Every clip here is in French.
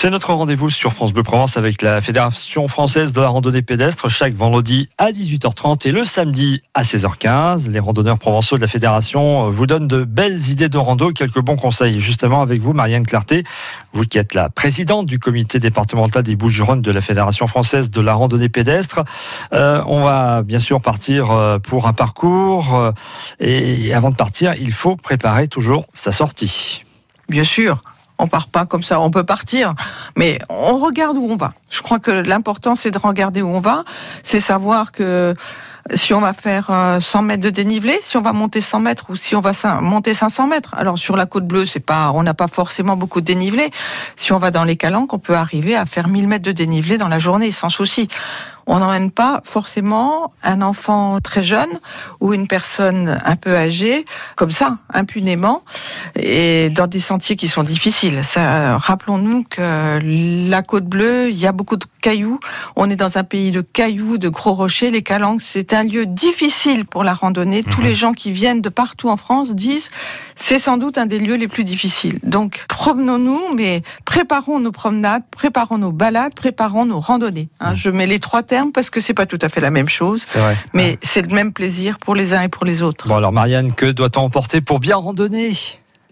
C'est notre rendez-vous sur France Bleu Provence avec la Fédération française de la randonnée pédestre chaque vendredi à 18h30 et le samedi à 16h15. Les randonneurs provençaux de la Fédération vous donnent de belles idées de rando, quelques bons conseils. Justement avec vous, Marianne Clarté, vous qui êtes la présidente du comité départemental des Bouches-du-Rhône de la Fédération française de la randonnée pédestre. Euh, on va bien sûr partir euh, pour un parcours euh, et avant de partir, il faut préparer toujours sa sortie. Bien sûr, on part pas comme ça, on peut partir, mais on regarde où on va. Je crois que l'important c'est de regarder où on va, c'est savoir que si on va faire 100 euh, mètres de dénivelé, si on va monter 100 mètres ou si on va monter 500 mètres. Alors sur la côte bleue, c'est pas, on n'a pas forcément beaucoup de dénivelé. Si on va dans les calanques, on peut arriver à faire 1000 mètres de dénivelé dans la journée sans souci on n'emmène pas forcément un enfant très jeune ou une personne un peu âgée comme ça, impunément, et dans des sentiers qui sont difficiles. rappelons-nous que la Côte Bleue, il y a beaucoup de cailloux. On est dans un pays de cailloux, de gros rochers. Les Calanques, c'est un lieu difficile pour la randonnée. Tous mhm. les gens qui viennent de partout en France disent c'est sans doute un des lieux les plus difficiles. Donc, promenons-nous, mais préparons nos promenades, préparons nos balades, préparons nos randonnées. Hein. Mhm. Je mets les trois termes parce que c'est pas tout à fait la même chose. Mais c'est le même plaisir pour les uns et pour les autres. Bon, alors Marianne, que doit-on emporter pour bien randonner?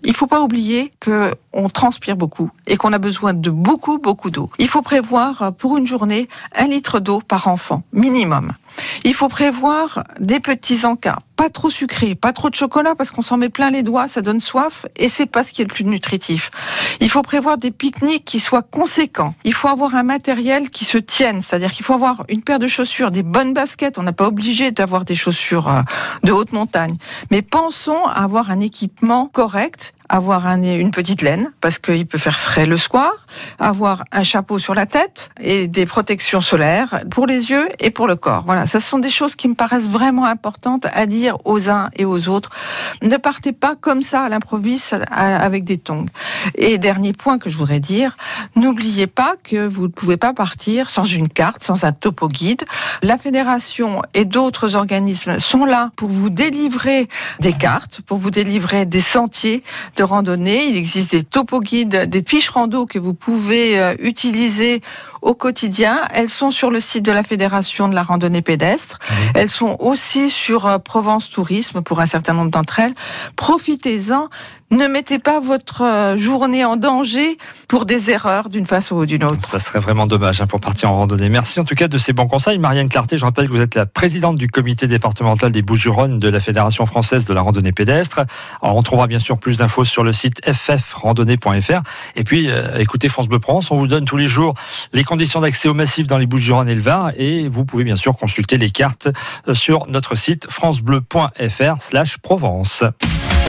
Il faut pas oublier que on transpire beaucoup et qu'on a besoin de beaucoup, beaucoup d'eau. Il faut prévoir pour une journée un litre d'eau par enfant, minimum. Il faut prévoir des petits encas, pas trop sucrés, pas trop de chocolat parce qu'on s'en met plein les doigts, ça donne soif et c'est pas ce qui est le plus nutritif. Il faut prévoir des pique-niques qui soient conséquents. Il faut avoir un matériel qui se tienne, c'est-à-dire qu'il faut avoir une paire de chaussures, des bonnes baskets. On n'a pas obligé d'avoir des chaussures euh, de haute montagne, mais pensons à avoir un équipement correct avoir un, une petite laine parce qu'il peut faire frais le soir, avoir un chapeau sur la tête et des protections solaires pour les yeux et pour le corps. Voilà, ce sont des choses qui me paraissent vraiment importantes à dire aux uns et aux autres. Ne partez pas comme ça à l'improviste avec des tongs. Et dernier point que je voudrais dire, n'oubliez pas que vous ne pouvez pas partir sans une carte, sans un topo guide. La fédération et d'autres organismes sont là pour vous délivrer des cartes, pour vous délivrer des sentiers de randonnée. Il existe des topo guides, des fiches rando que vous pouvez euh, utiliser au quotidien. Elles sont sur le site de la Fédération de la randonnée pédestre. Elles sont aussi sur euh, Provence Tourisme pour un certain nombre d'entre elles. Profitez-en. Ne mettez pas votre euh, journée en danger pour des erreurs d'une façon ou d'une autre. Ça serait vraiment dommage hein, pour partir en randonnée. Merci en tout cas de ces bons conseils. Marianne Clarté, je rappelle que vous êtes la présidente du comité départemental des Bouches-du-Rhône de la Fédération française de la randonnée pédestre. Alors on trouvera bien sûr plus d'infos sur le site ffrandonnée.fr. Et puis euh, écoutez France Bleu Provence, on vous donne tous les jours les conditions d'accès au massif dans les Bouches-du-Rhône et le Var et vous pouvez bien sûr consulter les cartes euh, sur notre site francebleu.fr/provence.